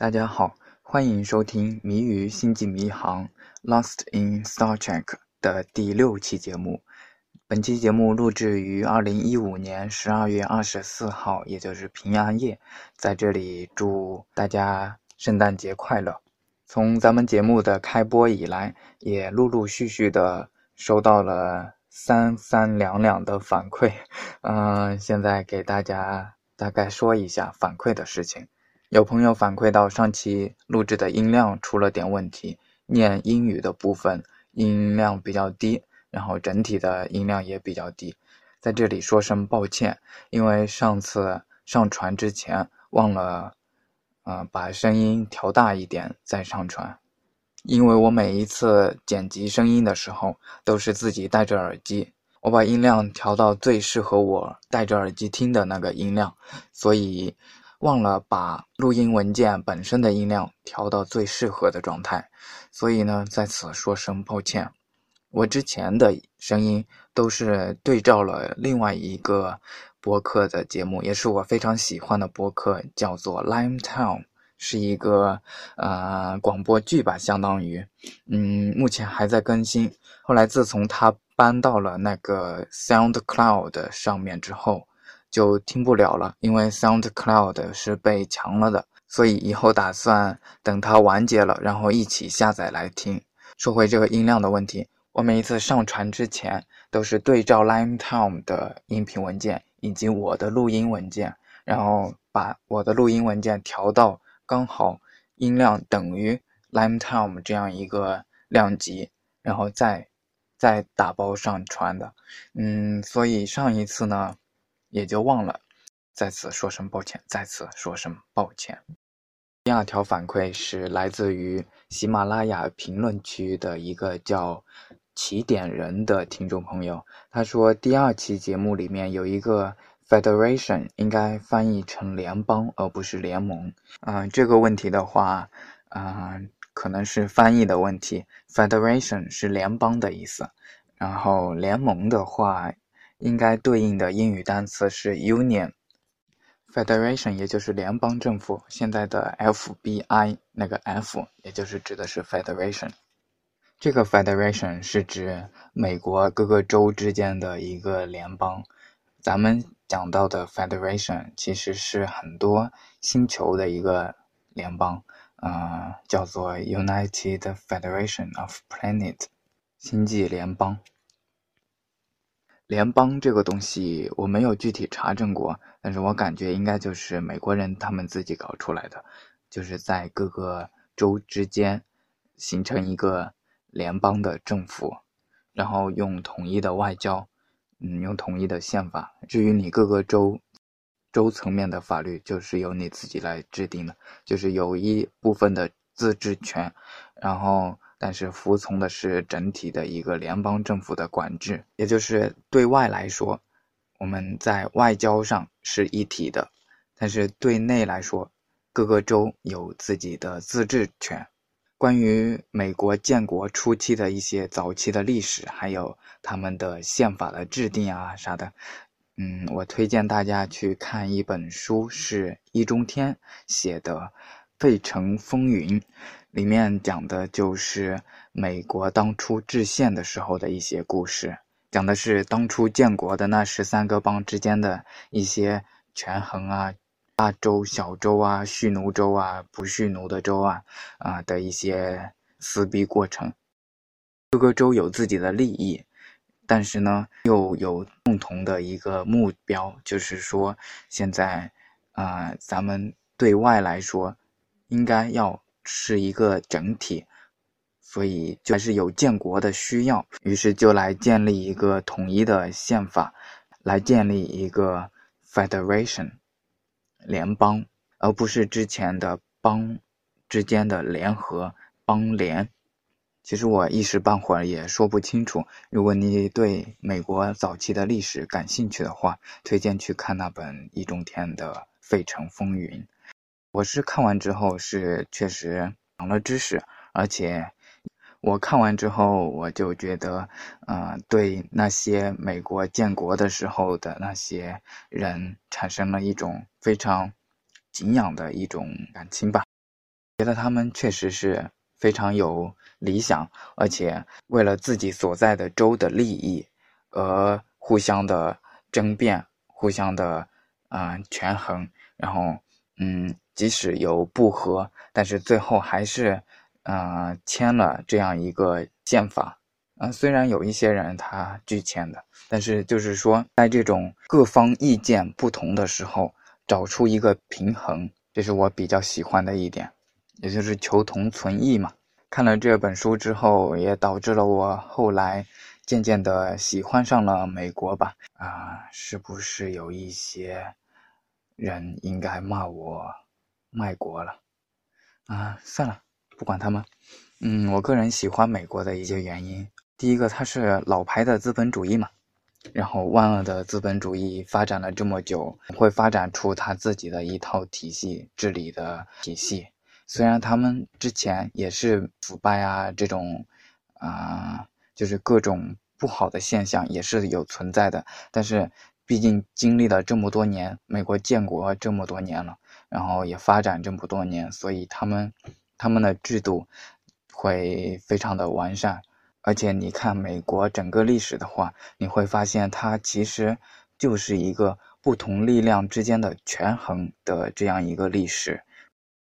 大家好，欢迎收听《谜语星际迷航》（Lost in Star Trek） 的第六期节目。本期节目录制于二零一五年十二月二十四号，也就是平安夜。在这里祝大家圣诞节快乐！从咱们节目的开播以来，也陆陆续续的收到了三三两两的反馈。嗯，现在给大家大概说一下反馈的事情。有朋友反馈到上期录制的音量出了点问题，念英语的部分音量比较低，然后整体的音量也比较低，在这里说声抱歉，因为上次上传之前忘了，呃，把声音调大一点再上传，因为我每一次剪辑声音的时候都是自己戴着耳机，我把音量调到最适合我戴着耳机听的那个音量，所以。忘了把录音文件本身的音量调到最适合的状态，所以呢，在此说声抱歉。我之前的声音都是对照了另外一个播客的节目，也是我非常喜欢的播客，叫做《Lime Town》，是一个呃广播剧吧，相当于，嗯，目前还在更新。后来自从它搬到了那个 SoundCloud 上面之后。就听不了了，因为 SoundCloud 是被强了的，所以以后打算等它完结了，然后一起下载来听。说回这个音量的问题，我每一次上传之前都是对照 Lime Town 的音频文件以及我的录音文件，然后把我的录音文件调到刚好音量等于 Lime Town 这样一个量级，然后再再打包上传的。嗯，所以上一次呢。也就忘了，再次说声抱歉，再次说声抱歉。第二条反馈是来自于喜马拉雅评论区的一个叫起点人的听众朋友，他说第二期节目里面有一个 federation 应该翻译成联邦而不是联盟。嗯，这个问题的话，嗯，可能是翻译的问题。federation 是联邦的意思，然后联盟的话。应该对应的英语单词是 union，federation 也就是联邦政府。现在的 FBI 那个 F 也就是指的是 federation。这个 federation 是指美国各个州之间的一个联邦。咱们讲到的 federation 其实是很多星球的一个联邦，呃，叫做 United Federation of Planet，星际联邦。联邦这个东西我没有具体查证过，但是我感觉应该就是美国人他们自己搞出来的，就是在各个州之间形成一个联邦的政府，然后用统一的外交，嗯，用统一的宪法。至于你各个州州层面的法律，就是由你自己来制定的，就是有一部分的自治权，然后。但是服从的是整体的一个联邦政府的管制，也就是对外来说，我们在外交上是一体的，但是对内来说，各个州有自己的自治权。关于美国建国初期的一些早期的历史，还有他们的宪法的制定啊啥的，嗯，我推荐大家去看一本书，是易中天写的《费城风云》。里面讲的就是美国当初制宪的时候的一些故事，讲的是当初建国的那十三个邦之间的一些权衡啊，大州、小州啊，蓄奴州啊，不蓄奴的州啊，啊的一些撕逼过程。各个州有自己的利益，但是呢，又有共同的一个目标，就是说，现在啊，咱们对外来说，应该要。是一个整体，所以就还是有建国的需要，于是就来建立一个统一的宪法，来建立一个 federation 联邦，而不是之前的邦之间的联合邦联。其实我一时半会儿也说不清楚。如果你对美国早期的历史感兴趣的话，推荐去看那本易中天的《费城风云》。我是看完之后是确实长了知识，而且我看完之后我就觉得，呃，对那些美国建国的时候的那些人产生了一种非常敬仰的一种感情吧。觉得他们确实是非常有理想，而且为了自己所在的州的利益而互相的争辩、互相的啊权衡，然后嗯，即使有不和，但是最后还是啊签了这样一个宪法。啊，虽然有一些人他拒签的，但是就是说，在这种各方意见不同的时候，找出一个平衡，这是我比较喜欢的一点，也就是求同存异嘛。看了这本书之后，也导致了我后来渐渐的喜欢上了美国吧。啊，是不是有一些人应该骂我卖国了？啊，算了，不管他们。嗯，我个人喜欢美国的一些原因。第一个，它是老牌的资本主义嘛，然后万恶的资本主义发展了这么久，会发展出他自己的一套体系治理的体系。虽然他们之前也是腐败啊，这种啊，就是各种不好的现象也是有存在的，但是毕竟经历了这么多年，美国建国这么多年了，然后也发展这么多年，所以他们他们的制度会非常的完善。而且你看美国整个历史的话，你会发现它其实就是一个不同力量之间的权衡的这样一个历史。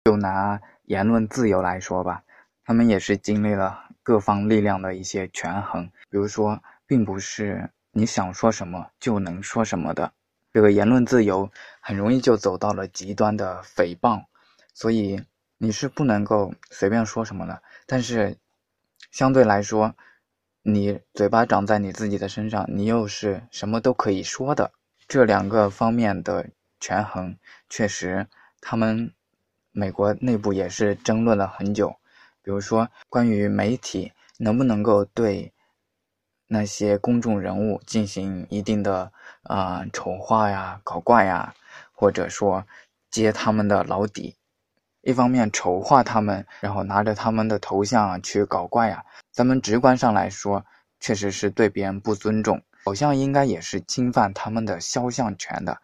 就拿言论自由来说吧，他们也是经历了各方力量的一些权衡。比如说，并不是你想说什么就能说什么的，这个言论自由很容易就走到了极端的诽谤，所以你是不能够随便说什么的。但是。相对来说，你嘴巴长在你自己的身上，你又是什么都可以说的。这两个方面的权衡，确实，他们美国内部也是争论了很久。比如说，关于媒体能不能够对那些公众人物进行一定的啊丑化呀、搞怪呀，或者说揭他们的老底。一方面丑化他们，然后拿着他们的头像去搞怪呀，咱们直观上来说，确实是对别人不尊重。好像应该也是侵犯他们的肖像权的。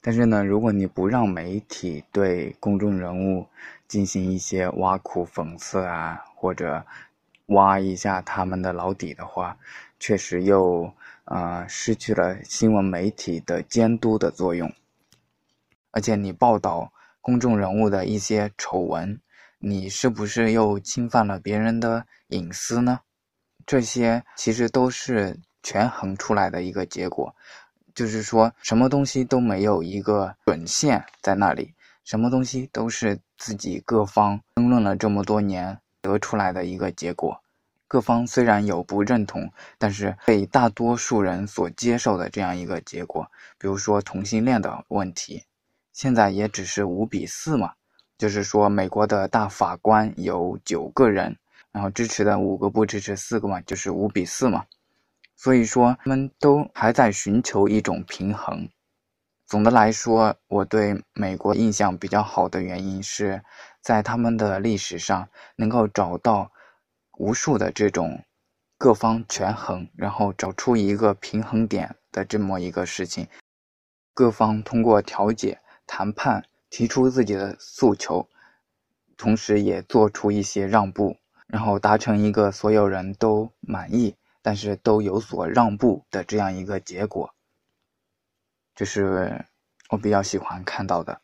但是呢，如果你不让媒体对公众人物进行一些挖苦、讽刺啊，或者挖一下他们的老底的话，确实又呃失去了新闻媒体的监督的作用。而且你报道。公众人物的一些丑闻，你是不是又侵犯了别人的隐私呢？这些其实都是权衡出来的一个结果，就是说什么东西都没有一个准线在那里，什么东西都是自己各方争论了这么多年得出来的一个结果。各方虽然有不认同，但是被大多数人所接受的这样一个结果，比如说同性恋的问题。现在也只是五比四嘛，就是说美国的大法官有九个人，然后支持的五个，不支持四个嘛，就是五比四嘛。所以说他们都还在寻求一种平衡。总的来说，我对美国印象比较好的原因是在他们的历史上能够找到无数的这种各方权衡，然后找出一个平衡点的这么一个事情，各方通过调解。谈判提出自己的诉求，同时也做出一些让步，然后达成一个所有人都满意，但是都有所让步的这样一个结果，这是我比较喜欢看到的。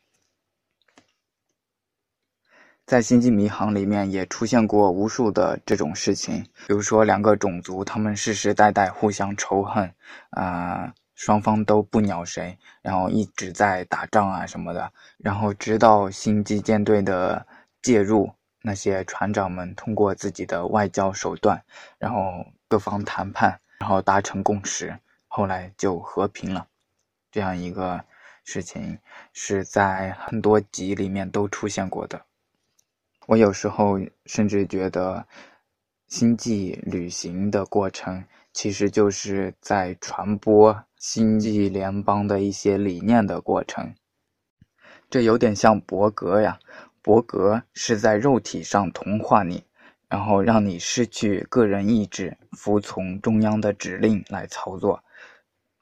在《星际迷航》里面也出现过无数的这种事情，比如说两个种族，他们世世代代互相仇恨，啊。双方都不鸟谁，然后一直在打仗啊什么的，然后直到星际舰队的介入，那些船长们通过自己的外交手段，然后各方谈判，然后达成共识，后来就和平了。这样一个事情是在很多集里面都出现过的。我有时候甚至觉得，星际旅行的过程其实就是在传播。星际联邦的一些理念的过程，这有点像伯格呀。伯格是在肉体上同化你，然后让你失去个人意志，服从中央的指令来操作。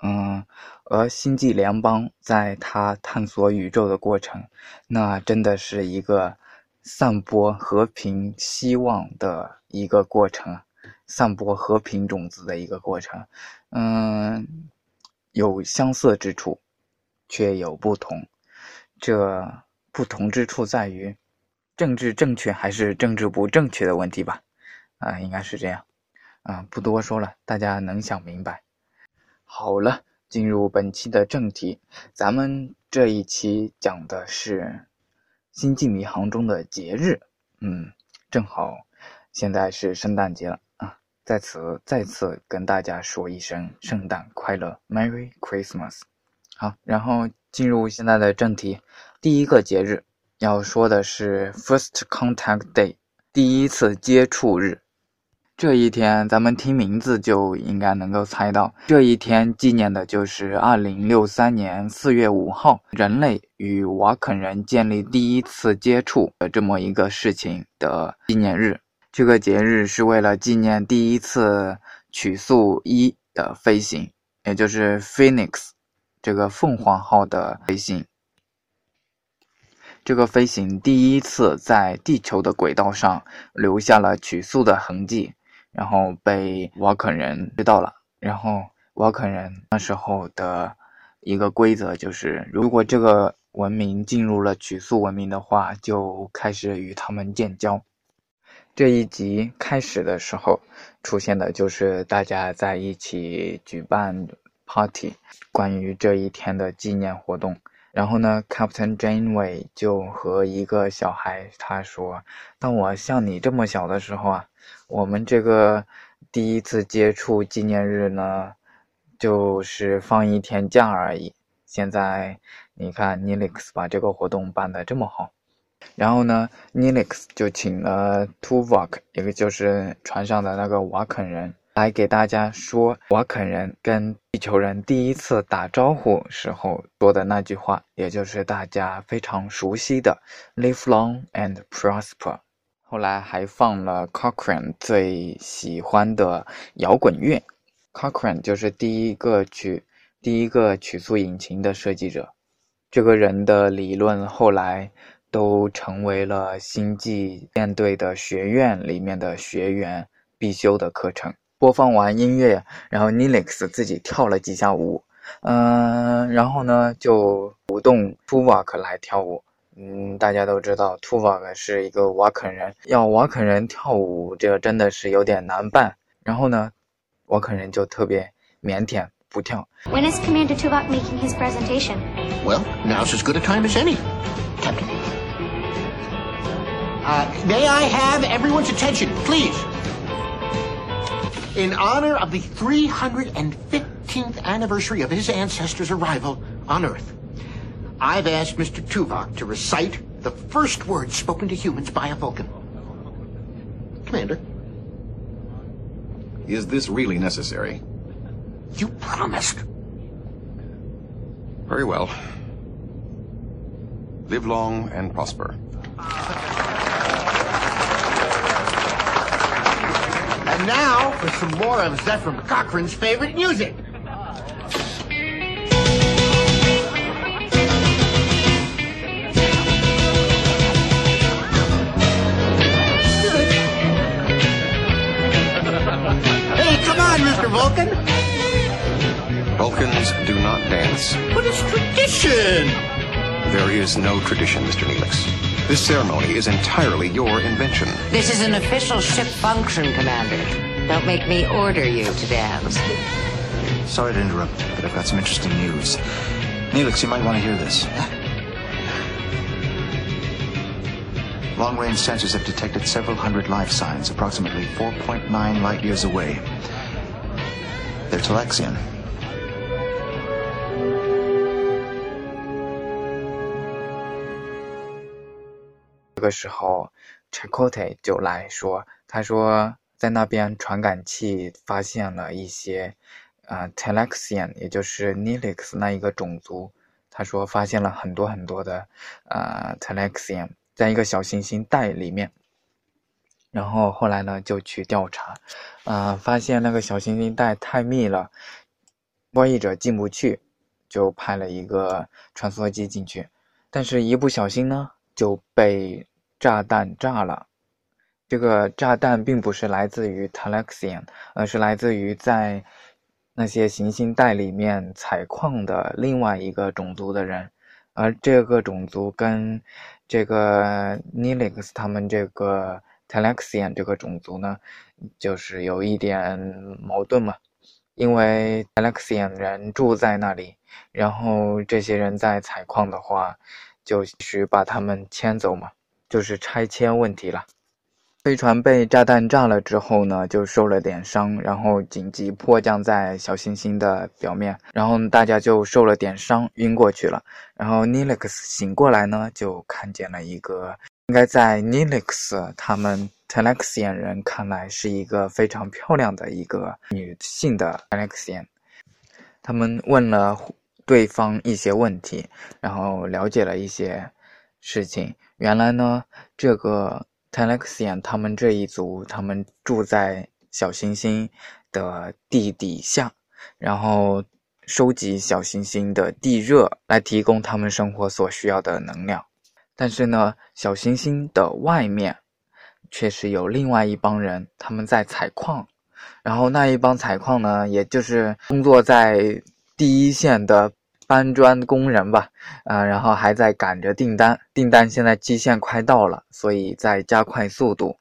嗯，而星际联邦在他探索宇宙的过程，那真的是一个散播和平希望的一个过程，散播和平种子的一个过程。嗯，有相似之处，却有不同。这不同之处在于，政治正确还是政治不正确的问题吧？啊，应该是这样。啊，不多说了，大家能想明白。好了，进入本期的正题，咱们这一期讲的是。星际迷航中的节日，嗯，正好现在是圣诞节了啊，在此再次跟大家说一声圣诞快乐，Merry Christmas。好，然后进入现在的正题，第一个节日要说的是 First Contact Day，第一次接触日。这一天，咱们听名字就应该能够猜到，这一天纪念的就是二零六三年四月五号，人类与瓦肯人建立第一次接触的这么一个事情的纪念日。这个节日是为了纪念第一次曲速一的飞行，也就是 Phoenix 这个凤凰号的飞行。这个飞行第一次在地球的轨道上留下了曲速的痕迹。然后被瓦肯人知道了，然后瓦肯人那时候的一个规则就是，如果这个文明进入了曲速文明的话，就开始与他们建交。这一集开始的时候出现的就是大家在一起举办 party，关于这一天的纪念活动。然后呢，Captain Janeway 就和一个小孩他说：“当我像你这么小的时候啊。”我们这个第一次接触纪念日呢，就是放一天假而已。现在你看 n i l i x 把这个活动办得这么好，然后呢 n i l i x 就请了 Tuvok，一个就是船上的那个瓦肯人，来给大家说瓦肯人跟地球人第一次打招呼时候说的那句话，也就是大家非常熟悉的 “Live long and prosper”。后来还放了 Cochrane 最喜欢的摇滚乐，Cochrane 就是第一个曲第一个曲速引擎的设计者，这个人的理论后来都成为了星际舰队的学院里面的学员必修的课程。播放完音乐，然后 Nilix 自己跳了几下舞，嗯，然后呢就鼓动 Tuvok 来跳舞。嗯，大家都知道 Tuvok 是一个瓦肯人，要瓦肯人跳舞，这个真的是有点难办。然后呢，瓦肯人就特别腼腆，不跳。When is Commander Tuvok making his presentation? Well, now's as good a time as any, Captain. Uh, may I have everyone's attention, please? In honor of the 315th anniversary of his ancestors' arrival on Earth. I've asked Mr. Tuvok to recite the first words spoken to humans by a Vulcan. Commander. Is this really necessary? You promised. Very well. Live long and prosper. And now for some more of Zephyr Cochrane's favorite music. Hey, come on, Mr. Vulcan? Vulcans do not dance. But it's tradition! There is no tradition, Mr. Neelix. This ceremony is entirely your invention. This is an official ship function, Commander. Don't make me order you to dance. Sorry to interrupt, but I've got some interesting news. Neelix, you might want to hear this. Long-range sensors have detected several hundred life signs, approximately 4.9 light years away. They're Telexian. 这个时候，Chakotay 就来说：“他说在那边传感器发现了一些，呃，Telexian，也就是 Nilix 那一个种族。他说发现了很多很多的，呃，Telexian，在一个小行星带里面。”然后后来呢，就去调查，啊，发现那个小行星带太密了，播译者进不去，就派了一个穿梭机进去，但是一不小心呢，就被炸弹炸了。这个炸弹并不是来自于 Talaxian，而是来自于在那些行星带里面采矿的另外一个种族的人，而这个种族跟这个 Nilix 他们这个 Talaxian 这个种族呢，就是有一点矛盾嘛，因为 Talaxian 人住在那里，然后这些人在采矿的话，就需把他们迁走嘛，就是拆迁问题了。飞船被炸弹炸了之后呢，就受了点伤，然后紧急迫降在小行星的表面，然后大家就受了点伤，晕过去了。然后 Nilix 醒过来呢，就看见了一个应该在 Nilix 他们 telexian 人看来是一个非常漂亮的一个女性的 telexian。他们问了对方一些问题，然后了解了一些事情。原来呢，这个。Talaxian 他们这一族，他们住在小行星的地底下，然后收集小行星的地热来提供他们生活所需要的能量。但是呢，小行星的外面确实有另外一帮人，他们在采矿。然后那一帮采矿呢，也就是工作在第一线的。搬砖工人吧，啊，然后还在赶着订单，订单现在期限快到了，所以在加快速度，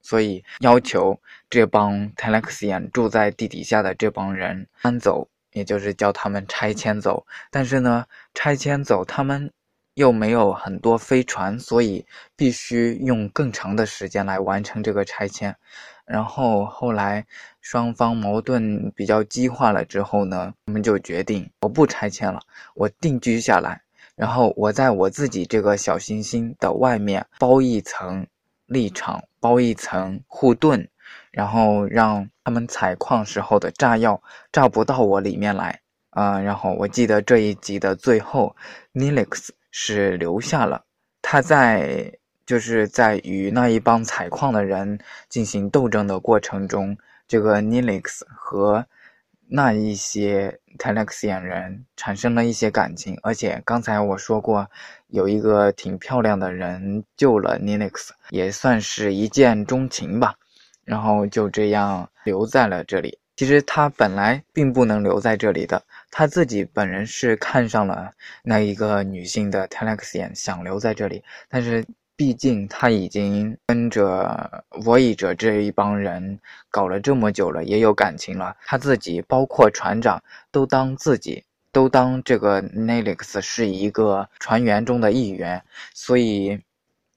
所以要求这帮 t e l e x i a n 住在地底下的这帮人搬走，也就是叫他们拆迁走。但是呢，拆迁走他们又没有很多飞船，所以必须用更长的时间来完成这个拆迁。然后后来双方矛盾比较激化了之后呢，他们就决定我不拆迁了，我定居下来，然后我在我自己这个小行星的外面包一层立场，包一层护盾，然后让他们采矿时候的炸药炸不到我里面来啊。然后我记得这一集的最后，Nilix 是留下了，他在。就是在与那一帮采矿的人进行斗争的过程中，这个 Nilix 和那一些 Talaxian 人产生了一些感情，而且刚才我说过，有一个挺漂亮的人救了 Nilix，也算是一见钟情吧。然后就这样留在了这里。其实他本来并不能留在这里的，他自己本人是看上了那一个女性的 Talaxian，想留在这里，但是。毕竟他已经跟着 Voyager 这一帮人搞了这么久了，也有感情了。他自己包括船长都当自己都当这个 Nelix 是一个船员中的一员，所以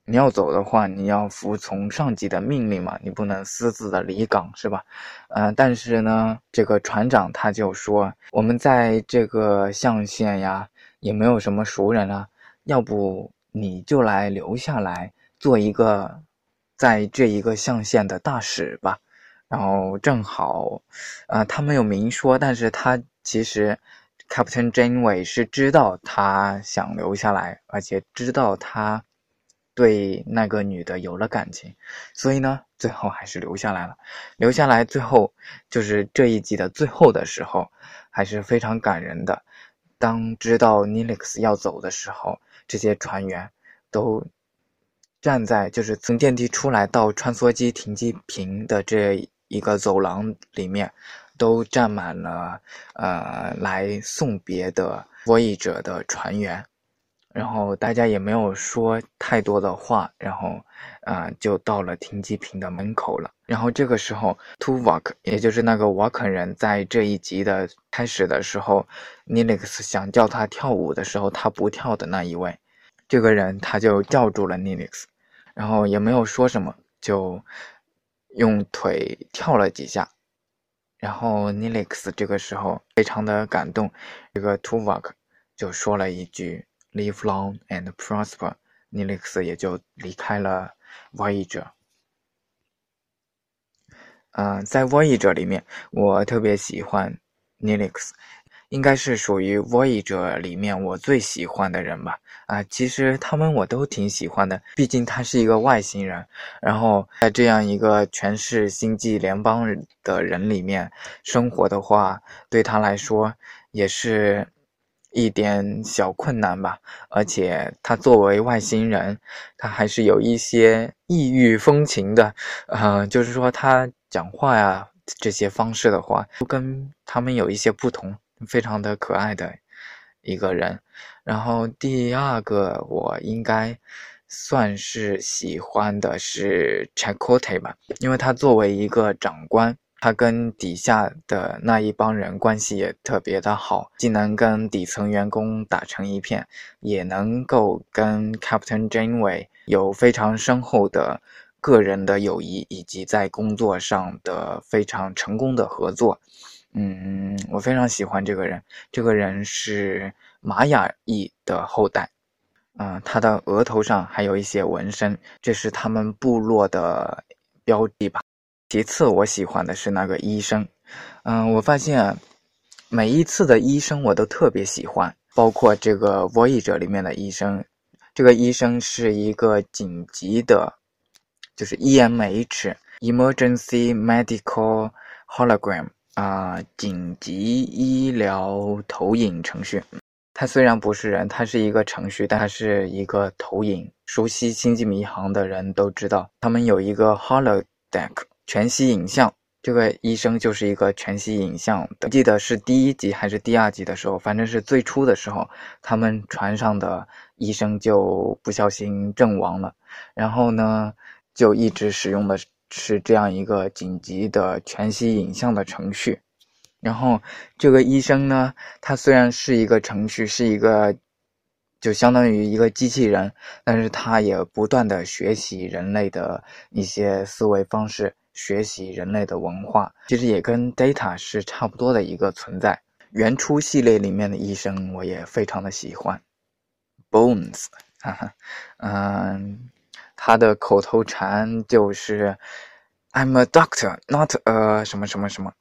你要走的话，你要服从上级的命令嘛，你不能私自的离港，是吧？呃，但是呢，这个船长他就说，我们在这个象限呀，也没有什么熟人啊，要不。你就来留下来做一个，在这一个象限的大使吧。然后正好，呃，他没有明说，但是他其实 Captain Janeway 是知道他想留下来，而且知道他对那个女的有了感情，所以呢，最后还是留下来了。留下来，最后就是这一集的最后的时候，还是非常感人的。当知道 Nilix 要走的时候。这些船员都站在，就是从电梯出来到穿梭机停机坪的这一个走廊里面，都站满了呃来送别的 Voyager 的船员，然后大家也没有说太多的话，然后啊就到了停机坪的门口了。然后这个时候，Tuvok 也就是那个瓦肯人，在这一集的开始的时候，Nilix 想叫他跳舞的时候，他不跳的那一位。这个人他就叫住了 Nilix，然后也没有说什么，就用腿跳了几下，然后 Nilix 这个时候非常的感动，这个 Tuvok 就说了一句 “Live long and prosper”，Nilix 也就离开了 Voyager。嗯，在 Voyager 里面，我特别喜欢 Nilix。应该是属于 Voyager 里面我最喜欢的人吧？啊，其实他们我都挺喜欢的，毕竟他是一个外星人，然后在这样一个全是星际联邦的人里面生活的话，对他来说也是一点小困难吧。而且他作为外星人，他还是有一些异域风情的，呃，就是说他讲话呀这些方式的话，都跟他们有一些不同，非常的可爱的一个人。然后第二个我应该。算是喜欢的是 Chakotay 吧，因为他作为一个长官，他跟底下的那一帮人关系也特别的好，既能跟底层员工打成一片，也能够跟 Captain Janeway 有非常深厚的个人的友谊，以及在工作上的非常成功的合作。嗯，我非常喜欢这个人，这个人是玛雅裔的后代。嗯，他的额头上还有一些纹身，这是他们部落的标记吧。其次，我喜欢的是那个医生。嗯，我发现每一次的医生我都特别喜欢，包括这个《Voyager》里面的医生。这个医生是一个紧急的，就是 EMH（Emergency Medical Hologram） 啊，紧急医疗投影程序。它虽然不是人，它是一个程序，但它是一个投影。熟悉《星际迷航》的人都知道，他们有一个 holodeck 全息影像。这个医生就是一个全息影像。记得是第一集还是第二集的时候，反正是最初的时候，他们船上的医生就不小心阵亡了，然后呢，就一直使用的是这样一个紧急的全息影像的程序。然后这个医生呢，他虽然是一个程序，是一个就相当于一个机器人，但是他也不断的学习人类的一些思维方式，学习人类的文化，其实也跟 Data 是差不多的一个存在。原初系列里面的医生我也非常的喜欢，Bones，哈哈，嗯，他的口头禅就是 I'm a doctor, not a 什么什么什么。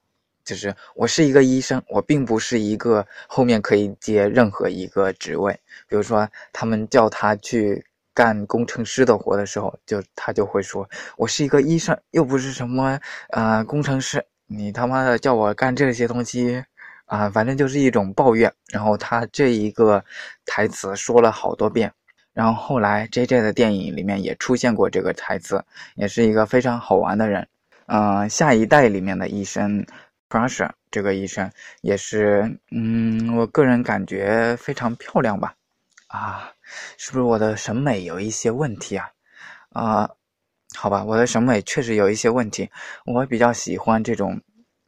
就是我是一个医生，我并不是一个后面可以接任何一个职位。比如说，他们叫他去干工程师的活的时候，就他就会说：“我是一个医生，又不是什么呃工程师，你他妈的叫我干这些东西啊！”反正就是一种抱怨。然后他这一个台词说了好多遍。然后后来 J J 的电影里面也出现过这个台词，也是一个非常好玩的人。嗯，下一代里面的医生。Prussia 这个医生也是，嗯，我个人感觉非常漂亮吧？啊，是不是我的审美有一些问题啊？啊，好吧，我的审美确实有一些问题。我比较喜欢这种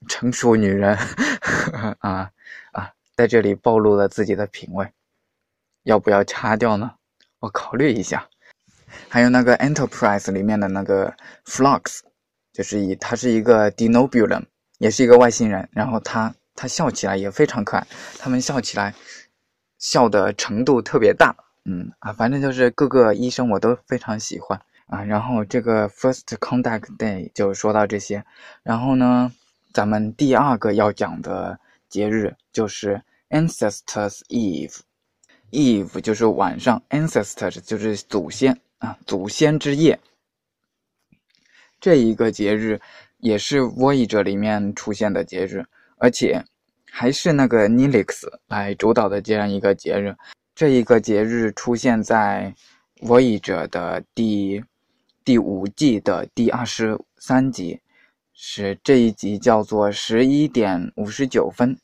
成熟女人 啊啊，在这里暴露了自己的品味，要不要掐掉呢？我考虑一下。还有那个 Enterprise 里面的那个 Flux，就是以他是一个 Denobulum。也是一个外星人，然后他他笑起来也非常可爱，他们笑起来笑的程度特别大，嗯啊，反正就是各个医生我都非常喜欢啊。然后这个 First Contact Day 就说到这些，然后呢，咱们第二个要讲的节日就是 Ancestors Eve，Eve 就是晚上，Ancestors 就是祖先啊，祖先之夜，这一个节日。也是 Voyager 里面出现的节日，而且还是那个 Nilix 来主导的这样一个节日。这一个节日出现在 Voyager 的第第五季的第二十三集，是这一集叫做十一点五十九分。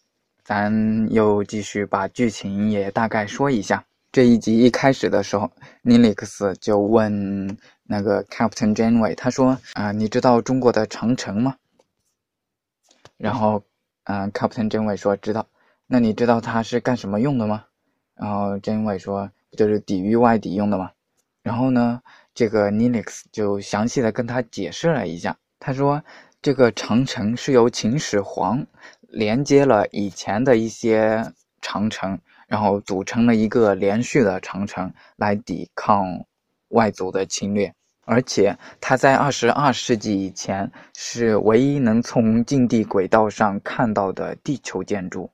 咱又继续把剧情也大概说一下。这一集一开始的时候，Nilix 就问。那个 Captain Janeway，他说啊，你知道中国的长城吗？然后，嗯，Captain Janeway 说知道。那你知道它是干什么用的吗？然后 Janeway 说就是抵御外敌用的嘛。然后呢，这个 Linux 就详细的跟他解释了一下。他说这个长城是由秦始皇连接了以前的一些长城，然后组成了一个连续的长城来抵抗外族的侵略。而且他在二十二世纪以前是唯一能从近地轨道上看到的地球建筑。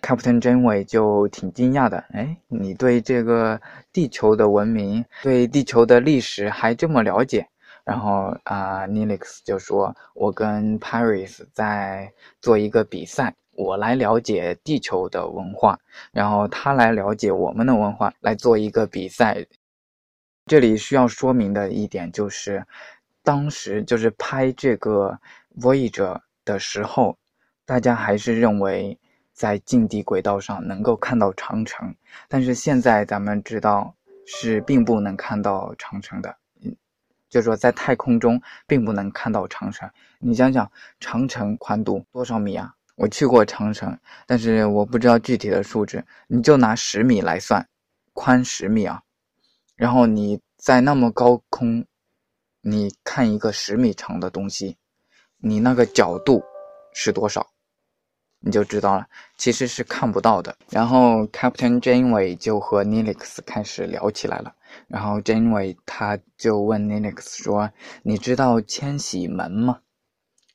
Captain Janeway 就挺惊讶的，哎，你对这个地球的文明、对地球的历史还这么了解？然后啊，Nilix 就说：“我跟 Paris 在做一个比赛，我来了解地球的文化，然后他来了解我们的文化，来做一个比赛。这里需要说明的一点就是，当时就是拍这个 Voyager 的时候，大家还是认为在近地轨道上能够看到长城，但是现在咱们知道是并不能看到长城的。嗯就是说，在太空中并不能看到长城。你想想，长城宽度多少米啊？我去过长城，但是我不知道具体的数值。你就拿十米来算，宽十米啊。然后你在那么高空，你看一个十米长的东西，你那个角度是多少？你就知道了，其实是看不到的。然后 Captain Janeway 就和 Nilix 开始聊起来了。然后 Janeway 他就问 Nilix 说：“你知道千禧门吗？”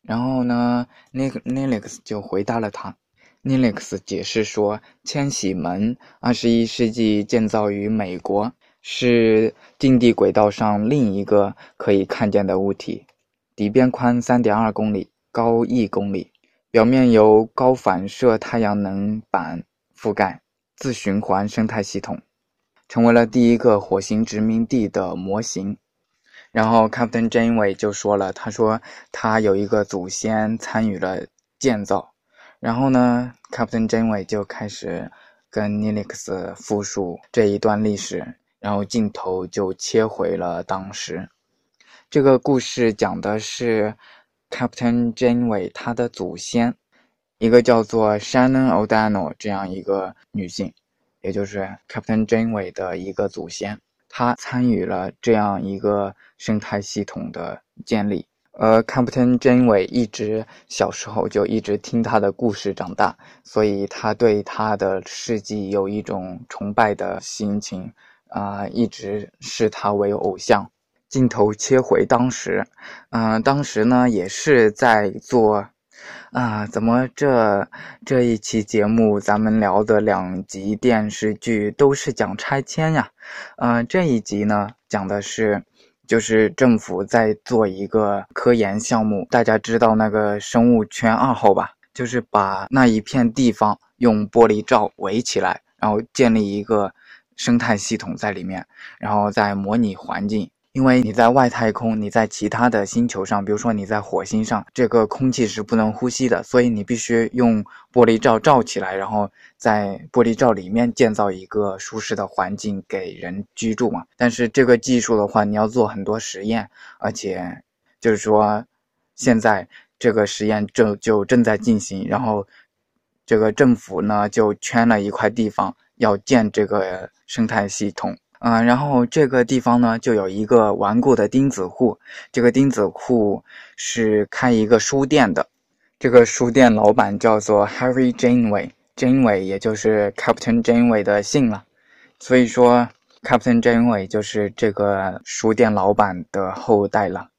然后呢，Nilix 就回答了他。Nilix 解释说：“千禧门，二十一世纪建造于美国，是近地轨道上另一个可以看见的物体，底边宽三点二公里，高一公里。”表面由高反射太阳能板覆盖，自循环生态系统，成为了第一个火星殖民地的模型。然后 Captain Janeway 就说了，他说他有一个祖先参与了建造。然后呢，Captain Janeway 就开始跟 Nilix 复述这一段历史，然后镜头就切回了当时。这个故事讲的是。Captain Janeway，她的祖先，一个叫做 Shannon O'Donnell 这样一个女性，也就是 Captain Janeway 的一个祖先，她参与了这样一个生态系统的建立。而 Captain Janeway 一直小时候就一直听他的故事长大，所以他对他的事迹有一种崇拜的心情，啊，一直视他为偶像。镜头切回当时，嗯，当时呢也是在做，啊，怎么这这一期节目咱们聊的两集电视剧都是讲拆迁呀？嗯，这一集呢讲的是，就是政府在做一个科研项目，大家知道那个生物圈二号吧？就是把那一片地方用玻璃罩围起来，然后建立一个生态系统在里面，然后再模拟环境。因为你在外太空，你在其他的星球上，比如说你在火星上，这个空气是不能呼吸的，所以你必须用玻璃罩罩起来，然后在玻璃罩里面建造一个舒适的环境给人居住嘛。但是这个技术的话，你要做很多实验，而且就是说，现在这个实验正就正在进行，然后这个政府呢就圈了一块地方要建这个生态系统。嗯，然后这个地方呢，就有一个顽固的钉子户。这个钉子户是开一个书店的，这个书店老板叫做 Harry Janeway，Janeway 也就是 Captain Janeway 的姓了。所以说，Captain Janeway 就是这个书店老板的后代了。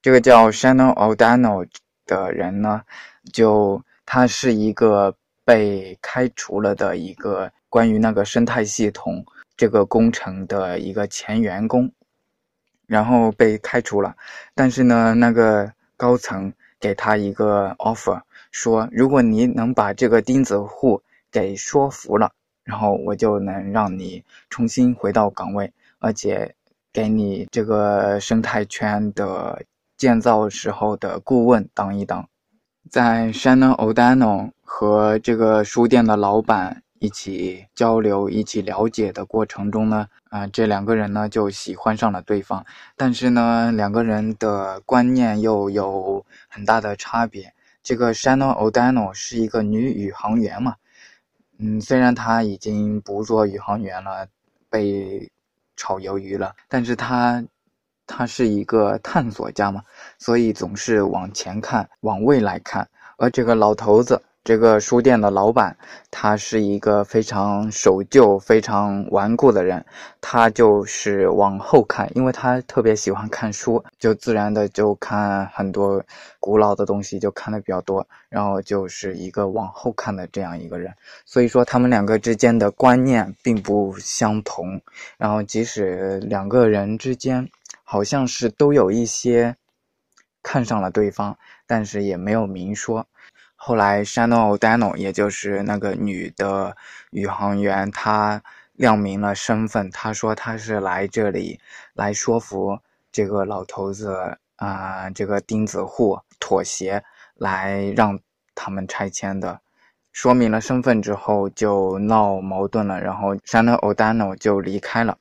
这个叫 Shannon O'Donnell 的人呢，就他是一个被开除了的一个关于那个生态系统。这个工程的一个前员工，然后被开除了，但是呢，那个高层给他一个 offer，说如果你能把这个钉子户给说服了，然后我就能让你重新回到岗位，而且给你这个生态圈的建造时候的顾问当一当。在 Shannon O'Donnell 和这个书店的老板。一起交流、一起了解的过程中呢，啊，这两个人呢就喜欢上了对方。但是呢，两个人的观念又有很大的差别。这个 Shannon O'Donnell 是一个女宇航员嘛，嗯，虽然她已经不做宇航员了，被炒鱿鱼了，但是她，她是一个探索家嘛，所以总是往前看，往未来看。而这个老头子。这个书店的老板，他是一个非常守旧、非常顽固的人，他就是往后看，因为他特别喜欢看书，就自然的就看很多古老的东西，就看的比较多，然后就是一个往后看的这样一个人。所以说，他们两个之间的观念并不相同，然后即使两个人之间好像是都有一些看上了对方，但是也没有明说。后来 Shannon O'Donnell，也就是那个女的宇航员，她亮明了身份，她说她是来这里来说服这个老头子啊、这个钉子户妥协，来让他们拆迁的。说明了身份之后，就闹矛盾了，然后 Shannon O'Donnell 就离开了。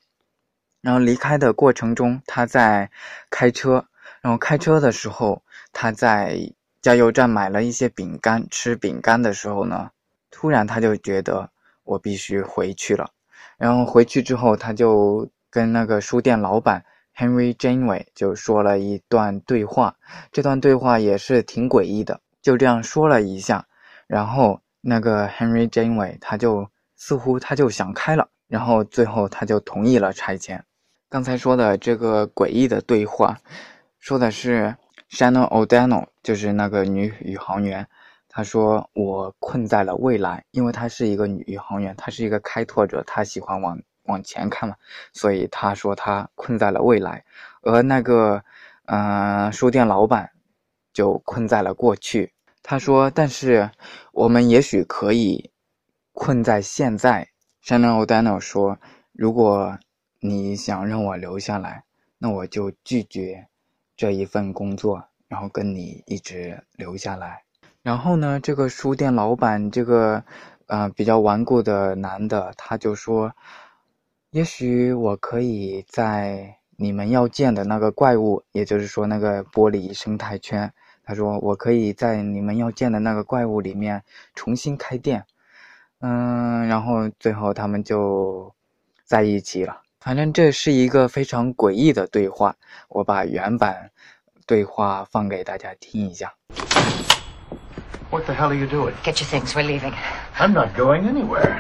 然后离开的过程中，他在开车，然后开车的时候，他在加油站买了一些饼干，吃饼干的时候呢，突然他就觉得我必须回去了。然后回去之后，他就跟那个书店老板 Henry Janeway 就说了一段对话，这段对话也是挺诡异的，就这样说了一下，然后那个 Henry Janeway 他就似乎他就想开了，然后最后他就同意了拆迁。刚才说的这个诡异的对话，说的是 Shannon O'Donnell，就是那个女宇航员。她说：“我困在了未来，因为她是一个女宇航员，她是一个开拓者，她喜欢往往前看嘛，所以她说她困在了未来。而那个，嗯、书店老板就困在了过去。他说：‘但是我们也许可以困在现在。’Shannon O'Donnell 说：‘如果你想让我留下来，那我就拒绝这一份工作，然后跟你一直留下来。’然后呢，这个书店老板，这个呃比较顽固的男的，他就说：‘也许我可以在你们要建的那个怪物，也就是说那个玻璃生态圈。’他说：‘我可以在你们要建的那个怪物里面重新开店。’嗯，然后最后他们就在一起了。反正这是一个非常诡异的对话，我把原版对话放给大家听一下。What the hell are you doing? Get your things. We're leaving. I'm not going anywhere.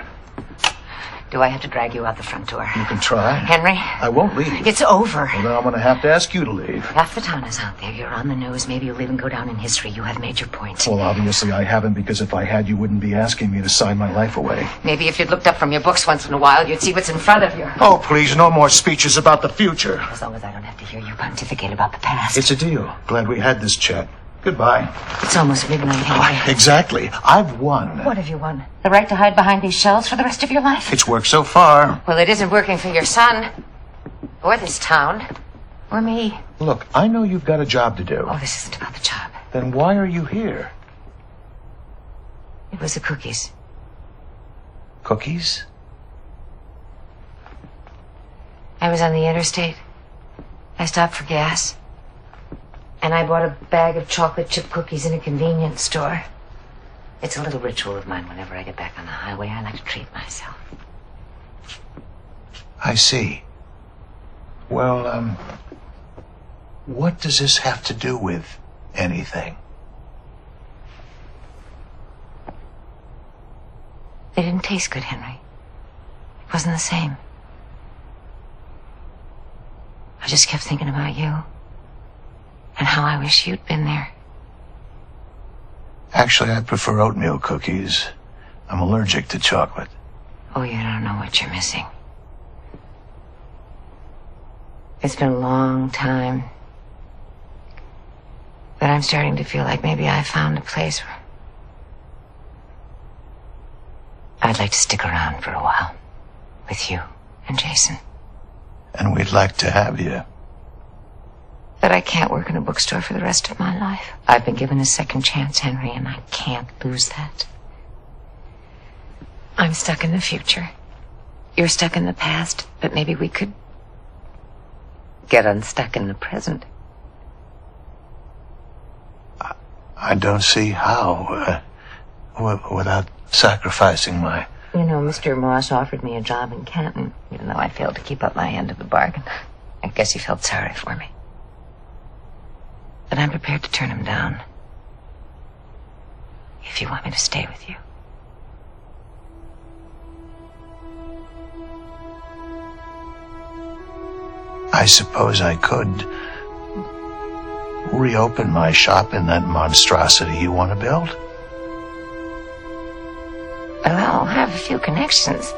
Do I have to drag you out the front door? You can try. Henry, I won't leave. it's over. Well, then I'm going to have to ask you to leave. Half the town is out there. You're on the news. Maybe you'll even go down in history. You have made your point. Well, obviously I haven't, because if I had, you wouldn't be asking me to sign my life away. Maybe if you'd looked up from your books once in a while, you'd see what's in front of you. Oh, please, no more speeches about the future. As long as I don't have to hear you pontificate about the past. It's a deal. Glad we had this chat. Goodbye. It's almost midnight, Henry. Exactly. I've won. What have you won? The right to hide behind these shelves for the rest of your life? It's worked so far. Well, it isn't working for your son. Or this town. Or me. Look, I know you've got a job to do. Oh, this isn't about the job. Then why are you here? It was the cookies. Cookies? I was on the interstate. I stopped for gas. And I bought a bag of chocolate chip cookies in a convenience store. It's a little ritual of mine whenever I get back on the highway. I like to treat myself. I see. Well, um, what does this have to do with anything? They didn't taste good, Henry. It wasn't the same. I just kept thinking about you. And how I wish you'd been there. Actually, I prefer oatmeal cookies. I'm allergic to chocolate. Oh, you don't know what you're missing. It's been a long time. But I'm starting to feel like maybe I found a place where I'd like to stick around for a while. With you and Jason. And we'd like to have you. But I can't work in a bookstore for the rest of my life. I've been given a second chance, Henry, and I can't lose that. I'm stuck in the future. You're stuck in the past, but maybe we could get unstuck in the present. I don't see how, uh, w- without sacrificing my. You know, Mr. Moss offered me a job in Canton, even though I failed to keep up my end of the bargain. I guess he felt sorry for me. But I'm prepared to turn him down. If you want me to stay with you. I suppose I could reopen my shop in that monstrosity you want to build. Well, I'll have a few connections.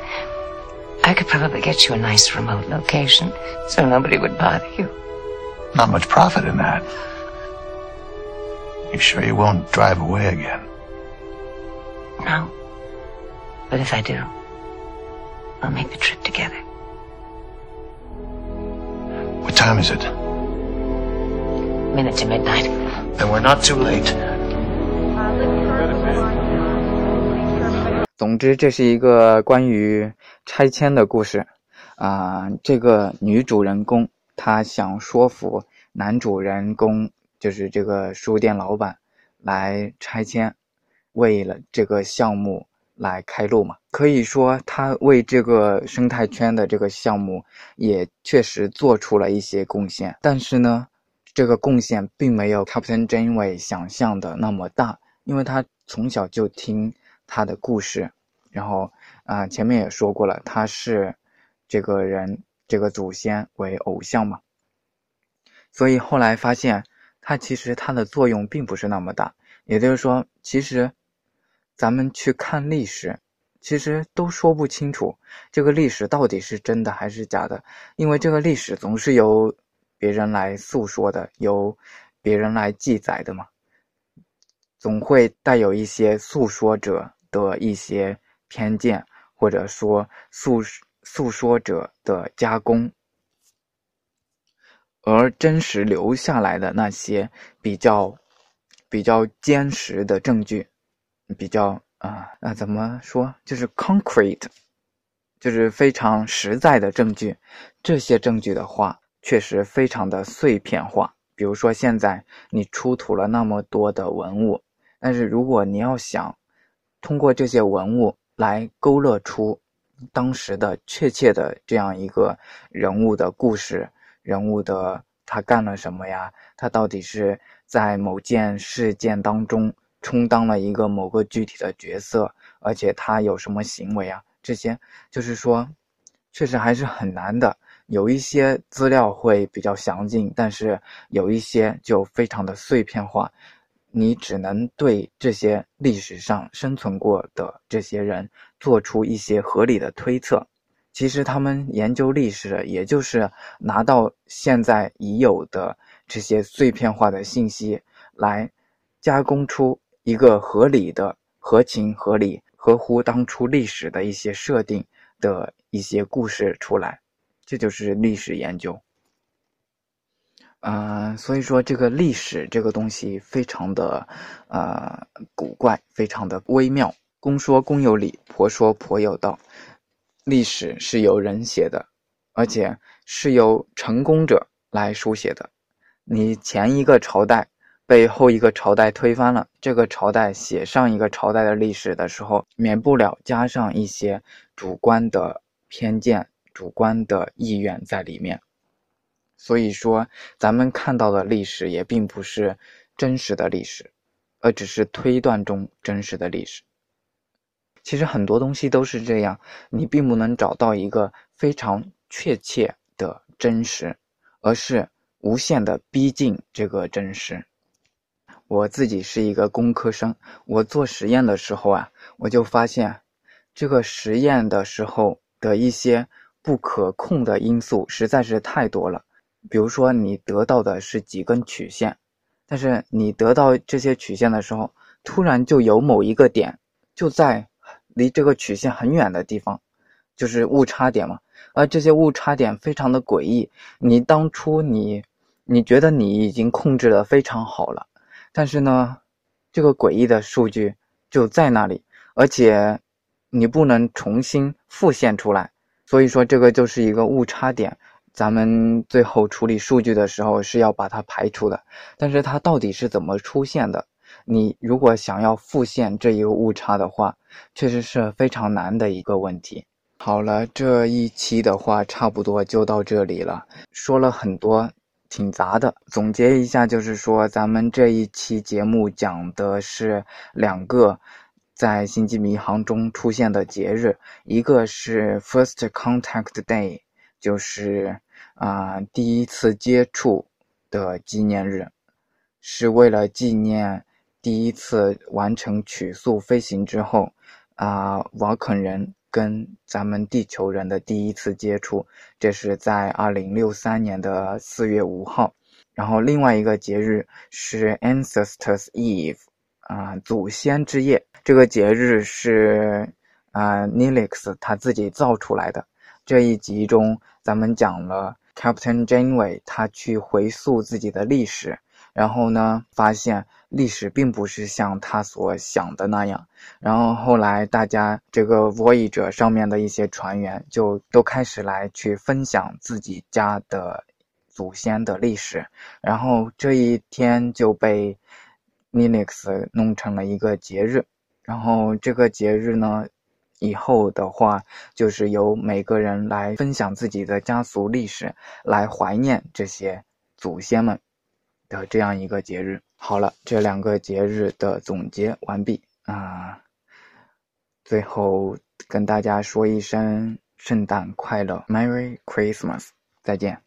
I could probably get you a nice remote location so nobody would bother you. Not much profit in that. You sure you won't drive away again? No. But if I do, we'll make the trip together. What time is it? Minute to midnight. Then we're not too late. 总之，这是一个关于拆迁的故事啊、这个女主人公她想说服男主人公， 就是这个书店老板来拆迁，为了这个项目来开路嘛。可以说，他为这个生态圈的这个项目也确实做出了一些贡献。但是呢，这个贡献并没有 Captain Janeway 想象的那么大，因为他从小就听他的故事，然后啊、前面也说过了，他是这个人这个祖先为偶像嘛，所以后来发现它其实它的作用并不是那么大。也就是说，其实咱们去看历史，其实都说不清楚这个历史到底是真的还是假的，因为这个历史总是由别人来诉说的，由别人来记载的嘛，总会带有一些诉说者的一些偏见，或者说诉诉说者的加工。而真实留下来的那些比较比较坚实的证据，比较啊那怎么说，就是 concrete，就是非常实在的证据。这些证据的话，确实非常的碎片化。比如说，现在你出土了那么多的文物，但是如果你要想通过这些文物来勾勒出当时的确切的这样一个人物的故事，人物的他干了什么呀？他到底是在某件事件当中充当了一个某个具体的角色，而且他有什么行为啊？这些就是说，确实还是很难的。有一些资料会比较详尽，但是有一些就非常的碎片化，你只能对这些历史上生存过的这些人做出一些合理的推测。其实他们研究历史，也就是拿到现在已有的这些碎片化的信息，来加工出一个合理的、合情合理、合乎当初历史的一些设定的一些故事出来。这就是历史研究。呃，所以说这个历史这个东西非常的呃古怪，非常的微妙。公说公有理，婆说婆有道。历史是由人写的，而且是由成功者来书写的。你前一个朝代被后一个朝代推翻了，这个朝代写上一个朝代的历史的时候，免不了加上一些主观的偏见、主观的意愿在里面。所以说，咱们看到的历史也并不是真实的历史，而只是推断中真实的历史。其实很多东西都是这样，你并不能找到一个非常确切的真实，而是无限的逼近这个真实。我自己是一个工科生，我做实验的时候啊，我就发现，这个实验的时候的一些不可控的因素实在是太多了。比如说，你得到的是几根曲线，但是你得到这些曲线的时候，突然就有某一个点就在离这个曲线很远的地方，就是误差点嘛。而这些误差点非常的诡异，你当初你你觉得你已经控制的非常好了，但是呢，这个诡异的数据就在那里，而且你不能重新复现出来，所以说这个就是一个误差点。咱们最后处理数据的时候是要把它排除的，但是它到底是怎么出现的？你如果想要复现这一个误差的话，确实是非常难的一个问题。好了，这一期的话差不多就到这里了，说了很多，挺杂的。总结一下，就是说咱们这一期节目讲的是两个在星际迷航中出现的节日，一个是 First Contact Day。就是啊，第一次接触的纪念日，是为了纪念第一次完成曲速飞行之后，啊，瓦肯人跟咱们地球人的第一次接触，这是在二零六三年的四月五号。然后另外一个节日是 Ancestors Eve，啊祖先之夜。这个节日是啊，Nelix 他自己造出来的。这一集中，咱们讲了 Captain Janeway 他去回溯自己的历史，然后呢，发现历史并不是像他所想的那样。然后后来大家这个 Voyager 上面的一些船员就都开始来去分享自己家的祖先的历史，然后这一天就被 Linux 弄成了一个节日。然后这个节日呢。以后的话，就是由每个人来分享自己的家族历史，来怀念这些祖先们的这样一个节日。好了，这两个节日的总结完毕啊！最后跟大家说一声圣诞快乐，Merry Christmas，再见。